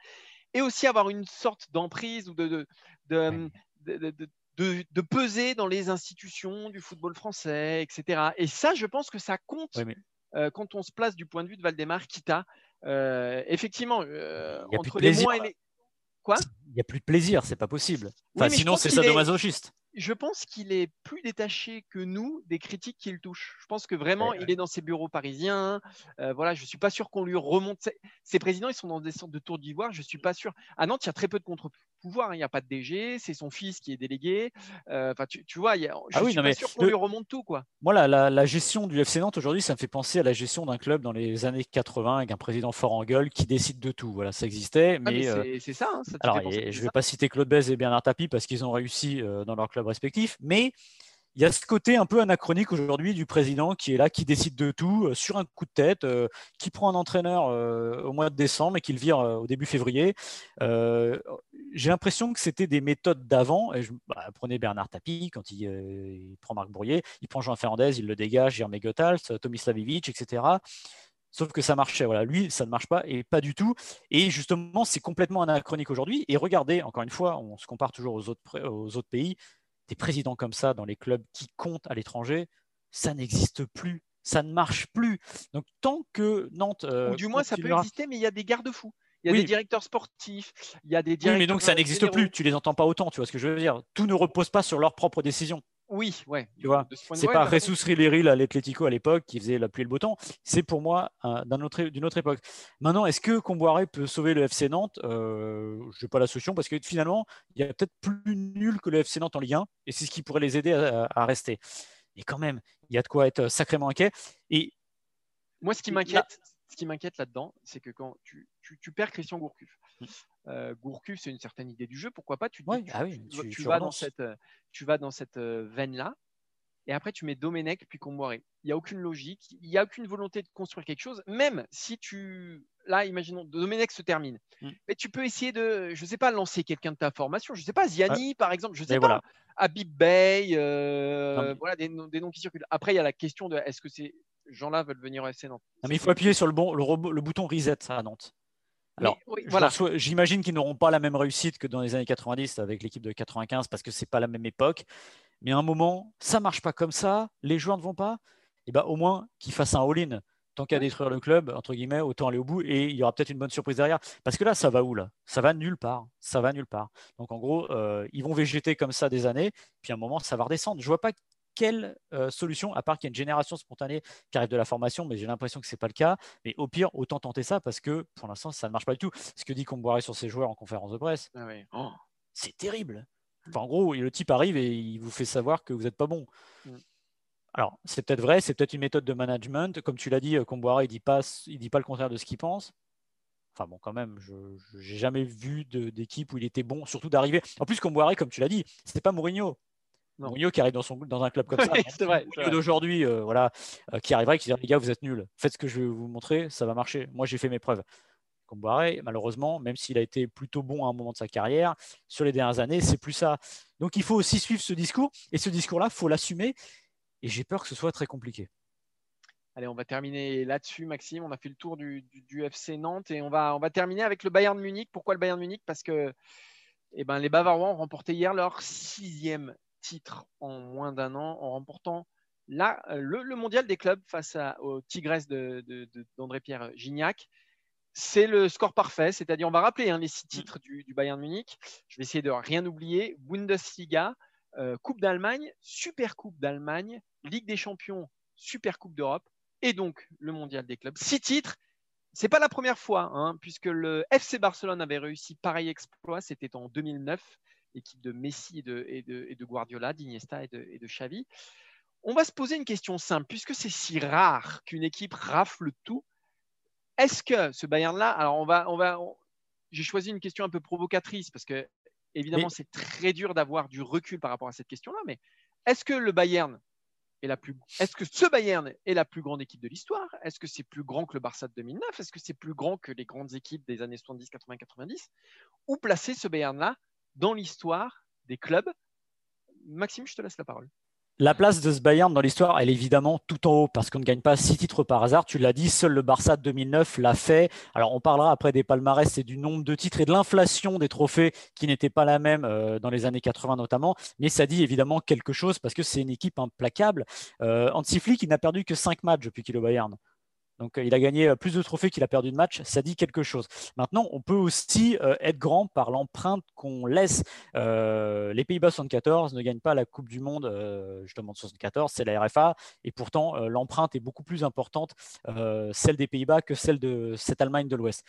Et aussi avoir une sorte d'emprise ou de, de, de, de, peser dans les institutions du football français, etc. Et ça, je pense que ça compte euh, quand on se place du point de vue de Valdemar Kita. effectivement, entre les mois et les il n'y a plus de plaisir, c'est pas possible. Enfin, sinon, c'est sadomasochiste. Je pense qu'il est plus détaché que nous des critiques qu'il touche. Je pense que vraiment, il est dans ses bureaux parisiens. Euh, voilà, je suis pas sûr qu'on lui remonte. Ces présidents, ils sont dans des sortes de tours d'ivoire. Je suis pas sûr. À Nantes, il y a très peu de contre pouvoir. Hein. Il n'y a pas de DG, c'est son fils qui est délégué. Euh, enfin, tu, vois, je ah suis pas sûr qu'on lui remonte tout. Quoi. Moi, la, gestion du FC Nantes aujourd'hui, ça me fait penser à la gestion d'un club dans les années 80 avec un président fort en gueule qui décide de tout. Voilà, ça existait. Ah, mais, euh, c'est ça. Hein, alors, je ne vais pas citer Claude Bèze et Bernard Tapie parce qu'ils ont réussi euh, dans leur club respectif, mais il y a ce côté un peu anachronique aujourd'hui du président qui est là, qui décide de tout sur un coup de tête, qui prend un entraîneur au mois de décembre et qui le vire au début février j'ai l'impression que c'était des méthodes d'avant. Bah, prenez Bernard Tapie quand euh, il, prend Marc Bourrier, il prend Jean Fernandez, il le dégage, Jeremy Goethals, Tomislavic, etc. Sauf que ça marchait. Lui, ça ne marche pas et pas du tout. Et justement, c'est complètement anachronique aujourd'hui. Et regardez, encore une fois, on se compare toujours aux autres pays. Des présidents comme ça dans les clubs qui comptent à l'étranger, ça n'existe plus. Ça ne marche plus. Donc, tant que Nantes. Euh, Ou du moins, ça peut exister, mais il y a des garde-fous. Il y a des directeurs sportifs, il y a des directeurs. Oui, mais donc ça n'existe plus. Tu les entends pas autant, tu vois ce que je veux dire. Tout ne repose pas sur leurs propres décisions. Oui, ouais. Tu vois, c'est pas Jesus Rileri à l'Atlético à l'époque qui faisait la pluie et le beau temps. C'est pour moi d'une autre, autre, époque. Maintenant, est-ce que Comboiré peut sauver le FC Nantes? Euh, Je n'ai pas la solution parce que finalement, il y a peut-être plus nul que le FC Nantes en Ligue 1 et c'est ce qui pourrait les aider à, à, rester. Et quand même, il y a de quoi être sacrément inquiet. Et moi, ce qui m'inquiète, ce qui m'inquiète là-dedans, c'est que quand tu, perds Christian Gourcuff. Euh, Gourcuff, c'est une certaine idée du jeu, pourquoi pas? Tu, vas dans cette, tu vas dans cette euh, veine-là, et après tu mets Domenech puis Comboiré. Il n'y a aucune logique, il n'y a aucune volonté de construire quelque chose, même si tu. Là, imaginons, Domenech se termine. Mm. Mais tu peux essayer de, je ne sais pas, lancer quelqu'un de ta formation. Je ne sais pas, Ziani, par exemple, je ne sais pas. Habib Bey, euh, voilà, des, des, noms qui circulent. Après, il y a la question de est-ce que c'est gens-là veulent venir au FC Nantes? mais il faut appuyer sur le, bon, le, bouton reset à Nantes. Alors, voilà. j'imagine qu'ils n'auront pas la même réussite que dans les années 90 avec l'équipe de 95 parce que c'est pas la même époque. Mais à un moment, ça marche pas comme ça, les joueurs ne vont pas. Et eh ben, au moins qu'ils fassent un all-in. Tant qu'à détruire le club, entre guillemets, autant aller au bout et il y aura peut-être une bonne surprise derrière. Parce que là, ça va où là? Ça va nulle part. Ça va nulle part. Donc en gros, euh, ils vont végéter comme ça des années, puis à un moment, ça va redescendre. Je vois pas quelle euh, solution, à part qu'il y a une génération spontanée qui arrive de la formation, mais j'ai l'impression que ce n'est pas le cas. Mais au pire, autant tenter ça parce que pour l'instant, ça ne marche pas du tout. Ce que dit Comboiré sur ses joueurs en conférence de presse, ah oh, c'est terrible. en gros, le type arrive et il vous fait savoir que vous n'êtes pas bon. Mm. Alors, c'est peut-être vrai, c'est peut-être une méthode de management. Comme tu l'as dit, Comboiré, il ne dit, pas, dit pas le contraire de ce qu'il pense. Enfin bon, quand même, je n'ai jamais vu d'équipe où il était bon, surtout d'arriver. En plus, Comboiré, comme tu l'as dit, ce n'est pas Mourinho. Mourinho qui arrive dans, son, dans un club comme ça. c'est vrai. d'aujourd'hui, euh, voilà, euh, qui arriverait et qui dirait les gars, vous êtes nuls. Faites ce que je vais vous montrer, ça va marcher. Moi, j'ai fait mes preuves. Comboiré, malheureusement, même s'il a été plutôt bon à un moment de sa carrière, sur les dernières années, c'est plus ça. Donc il faut aussi suivre ce discours. Et ce discours-là, il faut l'assumer. Et j'ai peur que ce soit très compliqué. Allez, on va terminer là-dessus, Maxime. On a fait le tour du, du, FC Nantes et on va, on va terminer avec le Bayern Munich. Pourquoi le Bayern Munich? Parce que eh ben, les Bavarois ont remporté hier leur sixième titres en moins d'un an en remportant là, le, mondial des clubs face aux Tigresses d'André-Pierre Gignac. C'est le score parfait, c'est-à-dire on va rappeler hein, les six titres du, Bayern Munich. Je vais essayer de rien oublier. Bundesliga, euh, Coupe d'Allemagne, Super Coupe d'Allemagne, Ligue des Champions, Super Coupe d'Europe et donc le mondial des clubs. Six titres. C'est pas la première fois, hein, puisque le FC Barcelone avait réussi pareil exploit. C'était en 2009, l'équipe de Messi et de, Guardiola, d'Iniesta et de, et de Xavi. On va se poser une question simple, puisque c'est si rare qu'une équipe rafle tout. Est-ce que ce Bayern-là, alors on va, on va, j'ai choisi une question un peu provocatrice parce que évidemment c'est très dur d'avoir du recul par rapport à cette question-là, mais est-ce que le Bayern est la plus, est-ce que ce Bayern est la plus grande équipe de l'histoire? Est-ce que c'est plus grand que le Barça de 2009 Est-ce que c'est plus grand que les grandes équipes des années 70, 80, 90 Où placer ce Bayern-là dans l'histoire des clubs Maxime, je te laisse la parole. La place de ce Bayern dans l'histoire, elle est évidemment tout en haut parce qu'on ne gagne pas six titres par hasard. Tu l'as dit, seul le Barça de 2009 l'a fait. Alors on parlera après des palmarès et du nombre de titres et de l'inflation des trophées qui n'était pas la même euh, dans les années 80 notamment. Mais ça dit évidemment quelque chose parce que c'est une équipe implacable. Euh, Hansi Flick, il n'a perdu que cinq matchs depuis qu'il est Bayern. Donc, euh, il a gagné euh, plus de trophées qu'il a perdu de matchs. Ça dit quelque chose. Maintenant, on peut aussi euh, être grand par l'empreinte qu'on laisse. les Pays-Bas 74 ne gagnent pas la Coupe du Monde, justement de 74, c'est la RFA. Et pourtant, l'empreinte est beaucoup plus importante, celle des Pays-Bas, que celle de cette Allemagne de l'Ouest.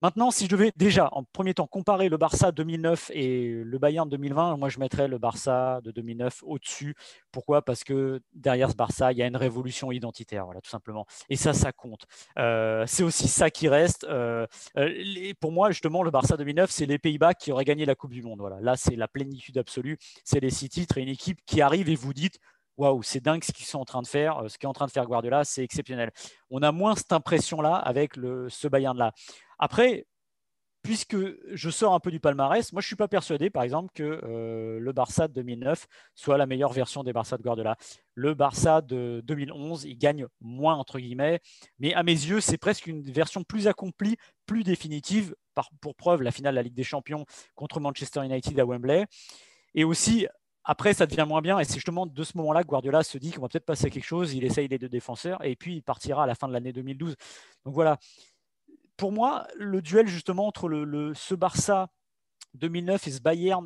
Maintenant, si je devais déjà, en premier temps, comparer le Barça 2009 et le Bayern 2020, moi je mettrais le Barça de 2009 au-dessus. Pourquoi? Parce que derrière ce Barça, il y a une révolution identitaire, voilà, tout simplement. Et ça, ça compte. Euh, c'est aussi ça qui reste. Euh, euh, pour moi, justement, le Barça 2009, c'est les Pays-Bas qui auraient gagné la Coupe du Monde. Voilà. Là, c'est la plénitude absolue. C'est les six titres et une équipe qui arrive et vous dites waouh, c'est dingue ce qu'ils sont en train de faire. Ce qu'est en train de faire Guardiola, c'est exceptionnel. On a moins cette impression-là avec ce Bayern-là. Après, puisque je sors un peu du palmarès, moi je ne suis pas persuadé, par exemple, que euh, le Barça de 2009 soit la meilleure version des Barça de Guardiola. Le Barça de 2011, il gagne moins, entre guillemets, mais à mes yeux, c'est presque une version plus accomplie, plus définitive, pour preuve la finale de la Ligue des Champions contre Manchester United à Wembley. Et aussi, après, ça devient moins bien, et c'est justement de ce moment-là que Guardiola se dit qu'on va peut-être passer à quelque chose, il essaye les deux défenseurs, et puis il partira à la fin de l'année 2012. Donc voilà, pour moi, le duel justement entre ce Barça 2009 et ce Bayern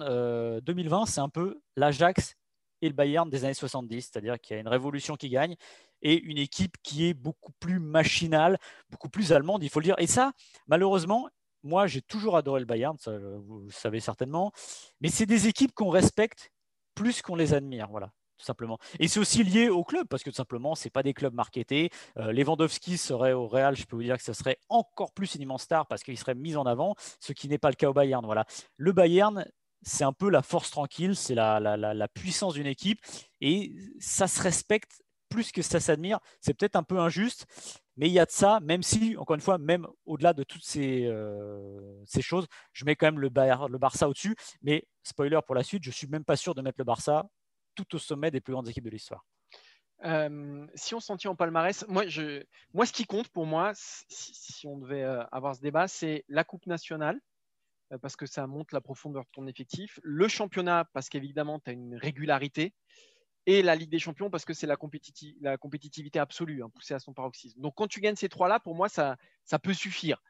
2020, euh, c'est un peu l'Ajax et le Bayern des années 70, c'est-à-dire qu'il y a une révolution qui gagne et une équipe qui est beaucoup plus machinale, beaucoup plus allemande, il faut le dire. Et ça, malheureusement, moi, j'ai toujours adoré le Bayern, vous le savez certainement, mais c'est des équipes qu'on respecte plus qu'on les admire. Voilà tout simplement. Et c'est aussi lié au club, parce que tout simplement, ce pas des clubs marketés. Euh, Lewandowski serait au Real, je peux vous dire que ce serait encore plus une immense star parce qu'il serait mis en avant, ce qui n'est pas le cas au Bayern. Voilà. Le Bayern, c'est un peu la force tranquille, c'est la, la, puissance d'une équipe, et ça se respecte plus que ça s'admire. C'est peut-être un peu injuste, mais il y a de ça, même si, encore une fois, même au-delà de toutes ces, euh, ces, choses, je mets quand même le, le Barça au-dessus. Mais spoiler pour la suite, je suis même pas sûr de mettre le Barça tout au sommet des plus grandes équipes de l'histoire. Euh, si on s'en tient au palmarès, moi, moi, ce qui compte pour moi, si, on devait euh, avoir ce débat, c'est la Coupe nationale, euh, parce que ça montre la profondeur de ton effectif, le championnat, parce qu'évidemment, tu as une régularité, et la Ligue des Champions, parce que c'est la, la, compétitivité absolue, hein, poussée à son paroxysme. Donc, quand tu gagnes ces trois-là, pour moi, ça, ça peut suffire.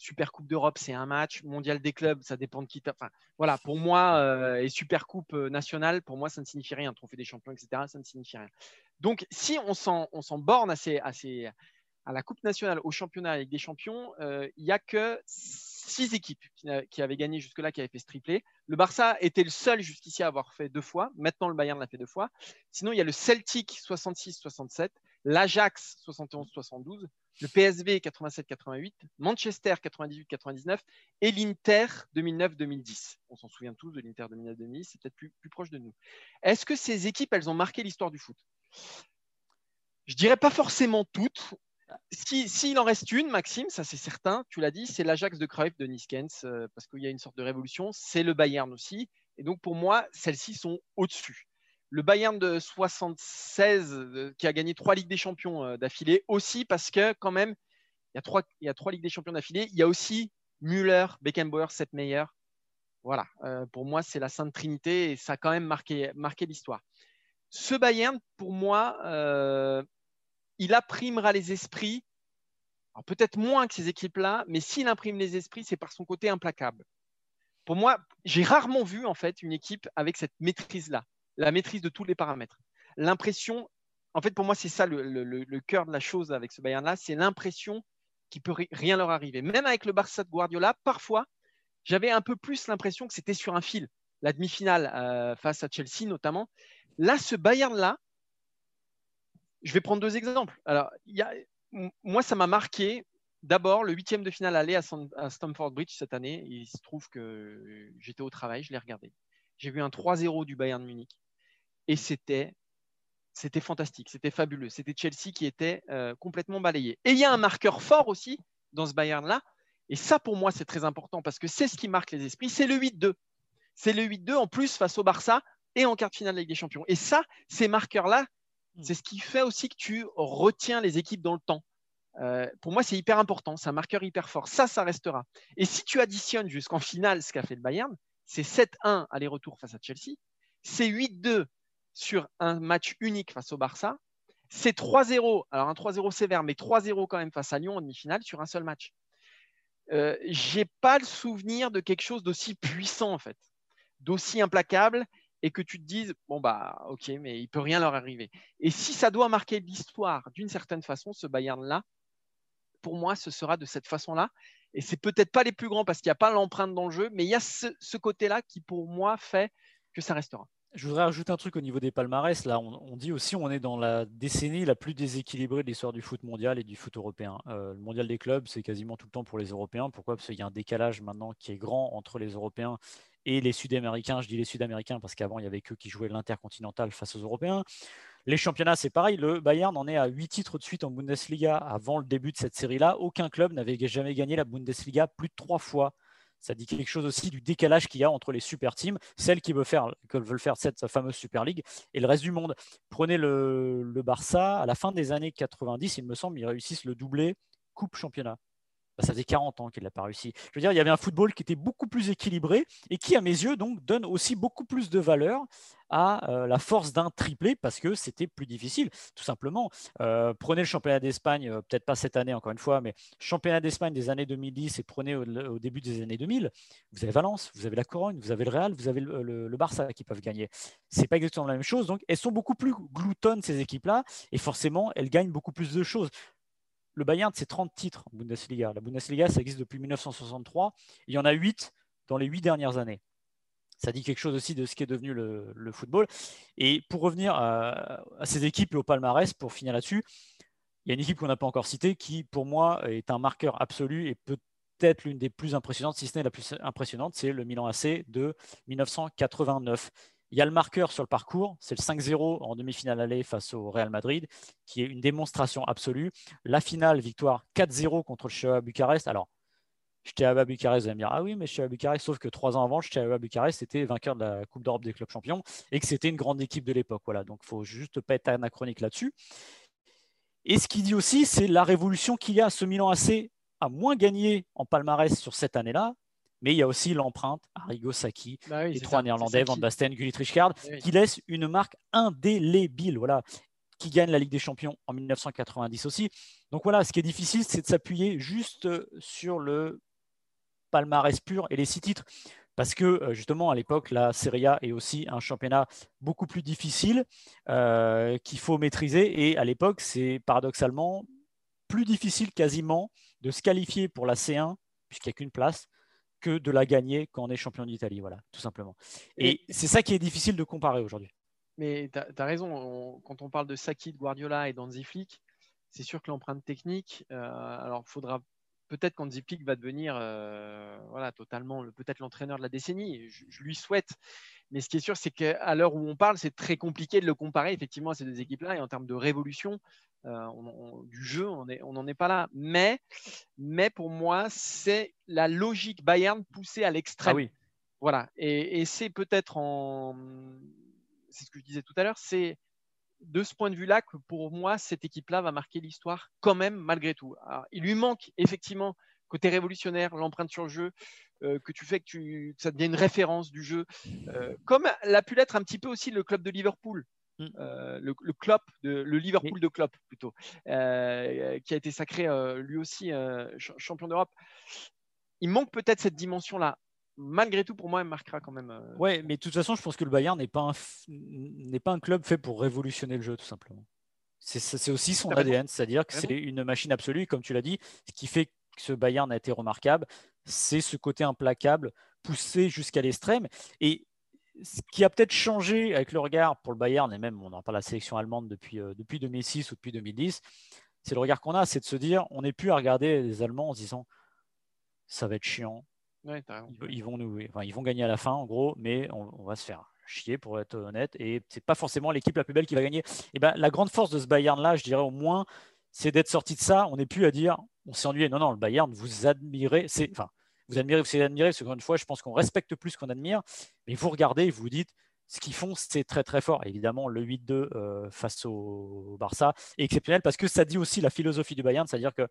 Super Coupe d'Europe, c'est un match. Mondial des clubs, ça dépend de qui. Enfin, voilà, pour moi, euh, et Super Coupe euh, nationale, pour moi, ça ne signifie rien. Trophée des champions, etc., ça ne signifie rien. Donc, si on s'en, borne à, la Coupe nationale, au championnat avec des champions, euh, il n'y a que six équipes qui, avaient gagné jusque-là, qui avaient fait ce triplé. Le Barça était le seul jusqu'ici à avoir fait deux fois. Maintenant, le Bayern l'a fait deux fois. Sinon, il y a le Celtic 66-67, l'Ajax 71-72, le PSV 87-88, Manchester 98-99 et l'Inter 2009-2010. On s'en souvient tous de l'Inter 2009-2010, c'est peut-être plus, proche de nous. Est-ce que ces équipes, elles ont marqué l'histoire du foot? Je dirais pas forcément toutes. S'il si, en reste une, Maxime, ça c'est certain, tu l'as dit, c'est l'Ajax de Cruyff de Niskens, euh, parce qu'il y a une sorte de révolution. C'est le Bayern aussi. Et donc pour moi, celles-ci sont au-dessus le Bayern de 76 euh, qui a gagné trois Ligues des Champions euh, d'affilée aussi parce que quand même il y a trois, Ligues des Champions d'affilée. Il y a aussi Müller, Beckenbauer, Meyer Voilà, euh, pour moi, c'est la Sainte Trinité et ça a quand même marqué, marqué l'histoire. Ce Bayern, pour moi, il imprimera les esprits, peut-être moins que ces équipes-là, mais s'il imprime les esprits, c'est par son côté implacable. Pour moi, j'ai rarement vu en fait une équipe avec cette maîtrise-là, la maîtrise de tous les paramètres. L'impression, en fait, pour moi, c'est ça le, cœur de la chose avec ce Bayern-là, c'est l'impression qu'il peut rien leur arriver. Même avec le Barça de Guardiola, parfois, j'avais un peu plus l'impression que c'était sur un fil. La demi-finale euh, face à Chelsea notamment. Là, ce Bayern-là, je vais prendre deux exemples. Alors, moi, ça m'a marqué d'abord le huitième de finale aller à, Stamford Bridge cette année. Il se trouve que j'étais au travail, je l'ai regardé. J'ai vu un 3-0 du Bayern Munich et c'était c'était fantastique, c'était fabuleux. C'était Chelsea qui était euh, complètement balayé. Et il y a un marqueur fort aussi dans ce Bayern-là, et ça, pour moi, c'est très important parce que c'est ce qui marque les esprits. C'est le 8-2. C'est le 8-2 en plus face au Barça et en quart de finale de Ligue des Champions. Et ça, ces marqueurs-là. C'est ce qui fait aussi que tu retiens les équipes dans le temps. Euh, pour moi, c'est hyper important. C'est un marqueur hyper fort. Ça, ça restera. Et si tu additionnes jusqu'en finale ce qu'a fait le Bayern, c'est 7-1 aller-retour face à Chelsea. C'est 8-2 sur un match unique face au Barça. C'est 3-0. Alors, un 3-0 sévère, mais 3-0 quand même face à Lyon en demi-finale sur un seul match. Euh, j'ai pas le souvenir de quelque chose d'aussi puissant en fait, d'aussi implacable et que tu te dises bon bah ok mais il peut rien leur arriver. Et si ça doit marquer l'histoire d'une certaine façon, ce Bayern là, pour moi ce sera de cette façon là. Et c'est peut-être pas les plus grands parce qu'il n'y a pas l'empreinte dans le jeu, mais il y a ce côté là qui pour moi fait que ça restera. Je voudrais ajouter un truc au niveau des palmarès. Là, on, dit aussi on est dans la décennie la plus déséquilibrée de l'histoire du foot mondial et du foot européen. Euh, le mondial des clubs, c'est quasiment tout le temps pour les Européens. Pourquoi? Parce qu'il y a un décalage maintenant qui est grand entre les Européens et les Sud-Américains. Je dis les Sud-Américains parce qu'avant, il y avait que qui jouaient l'intercontinental face aux Européens. Les championnats, c'est pareil. Le Bayern en est à 8 titres de suite en Bundesliga avant le début de cette série-là. Aucun club n'avait jamais gagné la Bundesliga plus de trois fois ça dit quelque chose aussi du décalage qu'il y a entre les super teams, celles qui veulent faire, veulent faire cette fameuse Super League, et le reste du monde. Prenez le, le Barça, à la fin des années 90, il me semble, ils réussissent le doublé Coupe Championnat. Bah, ça faisait 40 ans qu'il n'a pas réussi. Je veux dire, il y avait un football qui était beaucoup plus équilibré et qui, à mes yeux, donc, donne aussi beaucoup plus de valeur à euh, la force d'un triplé parce que c'était plus difficile, tout simplement. Euh, prenez le championnat d'Espagne, euh, peut-être pas cette année encore une fois, mais championnat d'Espagne des années 2010 et prenez au, début des années 2000, vous avez Valence, vous avez la Corogne, vous avez le Real, vous avez le, Barça qui peuvent gagner. C'est pas exactement la même chose, donc elles sont beaucoup plus gloutonnes ces équipes-là et forcément elles gagnent beaucoup plus de choses le Bayern, c'est 30 titres en Bundesliga. La Bundesliga, ça existe depuis 1963. Il y en a 8 dans les 8 dernières années. Ça dit quelque chose aussi de ce qui est devenu le, football. Et pour revenir à, ces équipes et au palmarès, pour finir là-dessus, il y a une équipe qu'on n'a pas encore citée qui, pour moi, est un marqueur absolu et peut-être l'une des plus impressionnantes, si ce n'est la plus impressionnante, c'est le Milan AC de 1989. Il y a le marqueur sur le parcours, c'est le 5-0 en demi-finale aller face au Real Madrid, qui est une démonstration absolue. La finale, victoire 4-0 contre le Steaua Bucarest. Alors, Steaua Bucarest, vous allez me dire, ah oui, mais Steaua Bucarest, sauf que trois ans avant, Steaua Bucarest était vainqueur de la Coupe d'Europe des clubs champions et que c'était une grande équipe de l'époque. Voilà, donc faut juste pas être anachronique là-dessus. Et ce qu'il dit aussi, c'est la révolution qu'il y a. Ce Milan AC a moins gagné en palmarès sur cette année-là, mais il y a aussi l'empreinte Arrigo bah les trois Néerlandais, Van Basten, Gullit Richard, qui laissent une marque indélébile. Voilà qui gagne la Ligue des Champions en 1990 aussi. Donc voilà, ce qui est difficile, c'est de s'appuyer juste sur le palmarès pur et les six titres. Parce que euh, justement, à l'époque, la Serie A est aussi un championnat beaucoup plus difficile euh, qu'il faut maîtriser. Et à l'époque, c'est paradoxalement plus difficile quasiment de se qualifier pour la C1, puisqu'il n'y a qu'une place, que de la gagner quand on est champion d'Italie, voilà, tout simplement. Et, c'est ça qui est difficile de comparer aujourd'hui. Mais tu as, raison, quand on parle de Saki, de Guardiola et d'Anzi Flick, c'est sûr que l'empreinte technique, euh, alors faudra peut-être qu'Anzi Flick va devenir euh, voilà, totalement peut-être l'entraîneur de la décennie. Je, lui souhaite. Mais ce qui est sûr, c'est qu'à l'heure où on parle, c'est très compliqué de le comparer effectivement à ces deux équipes-là. Et en termes de révolution, euh, du jeu, on n'en est pas là. Mais, mais pour moi, c'est la logique Bayern poussée à l'extrême. Ah oui. Voilà. Et, c'est peut-être en. C'est ce que je disais tout à l'heure, c'est de ce point de vue-là que pour moi, cette équipe-là va marquer l'histoire quand même, malgré tout. il lui manque effectivement côté révolutionnaire, l'empreinte sur le jeu, que tu fais que, tu, ça devient une référence du jeu. comme l'a pu l'être un petit peu aussi le club de Liverpool. Mm. le, club de, le Liverpool de Klopp plutôt, qui a été sacré lui aussi champion d'Europe. Il manque peut-être cette dimension-là malgré tout, pour moi, elle marquera quand même. Euh, ouais, mais de toute façon, je pense que le Bayern n'est pas, un n'est pas un club fait pour révolutionner le jeu, tout simplement. C'est aussi son ADN, c'est-à-dire que c'est une machine absolue, comme tu l'as dit. Ce qui fait que ce Bayern a été remarquable, c'est ce côté implacable, poussé jusqu'à l'extrême. Et ce qui a peut-être changé avec le regard pour le Bayern, et même on en parle la sélection allemande depuis, euh, depuis 2006 ou depuis 2010, c'est le regard qu'on a, c'est de se dire on n'est plus à regarder les Allemands en se disant ça va être chiant, ils, vont gagner à la fin, en gros, mais on, va se faire chier pour être honnête. Et c'est pas forcément l'équipe la plus belle qui va gagner. Et ben, la grande force de ce Bayern-là, je dirais au moins, c'est d'être sorti de ça. On n'est plus à dire on s'est ennuyé. Non, non, le Bayern, vous admirez. C'est, enfin, vous admirez, vous admirez, parce qu'encore une fois, je pense qu'on respecte plus qu'on admire. Mais vous regardez vous vous dites ce qu'ils font, c'est très très fort. Évidemment, le 8-2 euh, face au Barça est exceptionnel parce que ça dit aussi la philosophie du Bayern, c'est-à-dire que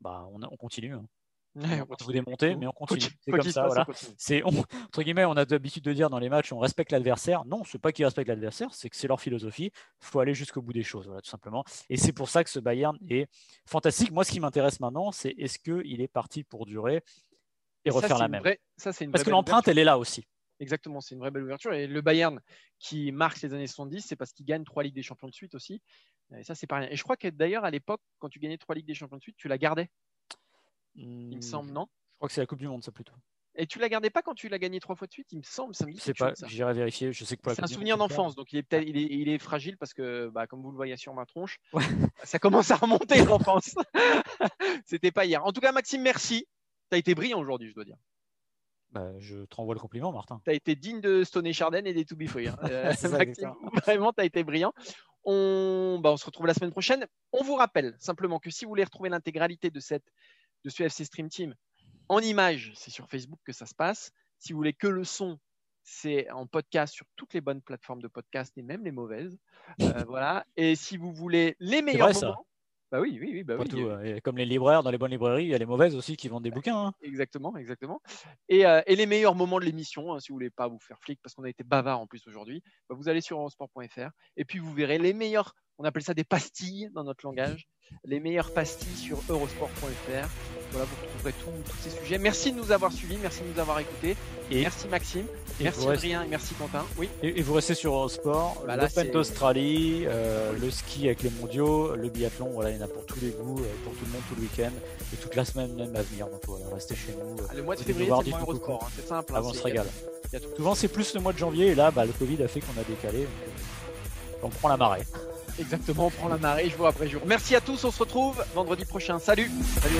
bah, on, on continue. Hein on vous démonter, mais on continue. C'est comme ça, voilà. C'est entre guillemets, on a l'habitude de dire dans les matchs, on respecte l'adversaire. Non, c'est pas qu'ils respectent l'adversaire, c'est que c'est leur philosophie. Il faut aller jusqu'au bout des choses, voilà, tout simplement. Et c'est pour ça que ce Bayern est fantastique. Moi, ce qui m'intéresse maintenant, c'est est-ce qu'il est parti pour durer et refaire la même? Ça, une parce que l'empreinte, elle est là aussi. Exactement, c'est une vraie belle ouverture. Et le Bayern qui marque les années 70, c'est parce qu'il gagne trois Ligues des Champions de suite aussi. Et ça, c'est pas rien. Et je crois que d'ailleurs, à l'époque, quand tu gagnais trois Ligues des Champions de suite, tu la gardais. Il me semble, non? Je crois que c'est la Coupe du Monde, ça plutôt. Et tu la gardais pas quand tu l'as gagné trois fois de suite? Il me semble, ça me dit. Je sais pas, j'irai vérifier. Je sais que C'est un souvenir d'enfance, donc il est, il, est, il est, fragile parce que, bah, comme vous le voyez sur ma tronche, ça commence à remonter l'enfance. C'était pas hier. En tout cas, Maxime, merci. Tu as été brillant aujourd'hui, je dois dire. Bah, je te renvoie le compliment, Martin. Tu as été digne de Stone et et des To Be Free. Hein. Euh, Maxime, vraiment, tu as été brillant. On, bah, on se retrouve la semaine prochaine. On vous rappelle simplement que si vous voulez retrouver l'intégralité de cette de ce FC Stream Team en image, c'est sur Facebook que ça se passe. Si vous voulez que le son, c'est en podcast sur toutes les bonnes plateformes de podcast et même les mauvaises. Euh, voilà. Et si vous voulez les meilleurs moments, bah oui, oui, oui. Bah oui. comme les libraires dans les bonnes librairies, il y a les mauvaises aussi qui vendent des bouquins. Hein. Exactement, exactement. Et, euh, et, les meilleurs moments de l'émission, hein, si vous voulez pas vous faire flic, parce qu'on a été bavard en plus aujourd'hui, bah vous allez sur eurosport.fr et puis vous verrez les meilleurs, on appelle ça des pastilles dans notre langage, les meilleures pastilles sur eurosport.fr. Voilà, vous retrouverez tous ces sujets. Merci de nous avoir suivis, merci de nous avoir écoutés. Et merci Maxime, merci Adrien merci Quentin. Oui. Et, vous restez sur Eurosport, bah l'Open d'Australie, euh, le ski avec les mondiaux, le biathlon, voilà, il y en a pour tous les goûts, euh, pour tout le monde tout le week-end et toute la semaine même à venir. Donc voilà, restez chez nous. Ah, le mois de février, c'est Eurosport, hein, c'est simple. Avant, on se régale. Souvent, c'est plus le mois de janvier et là, bah, le Covid a fait qu'on a décalé. Donc, euh, on prend la marée. Exactement, on prend la marée jour après jour. Merci à tous, on se retrouve vendredi prochain. Salut Salut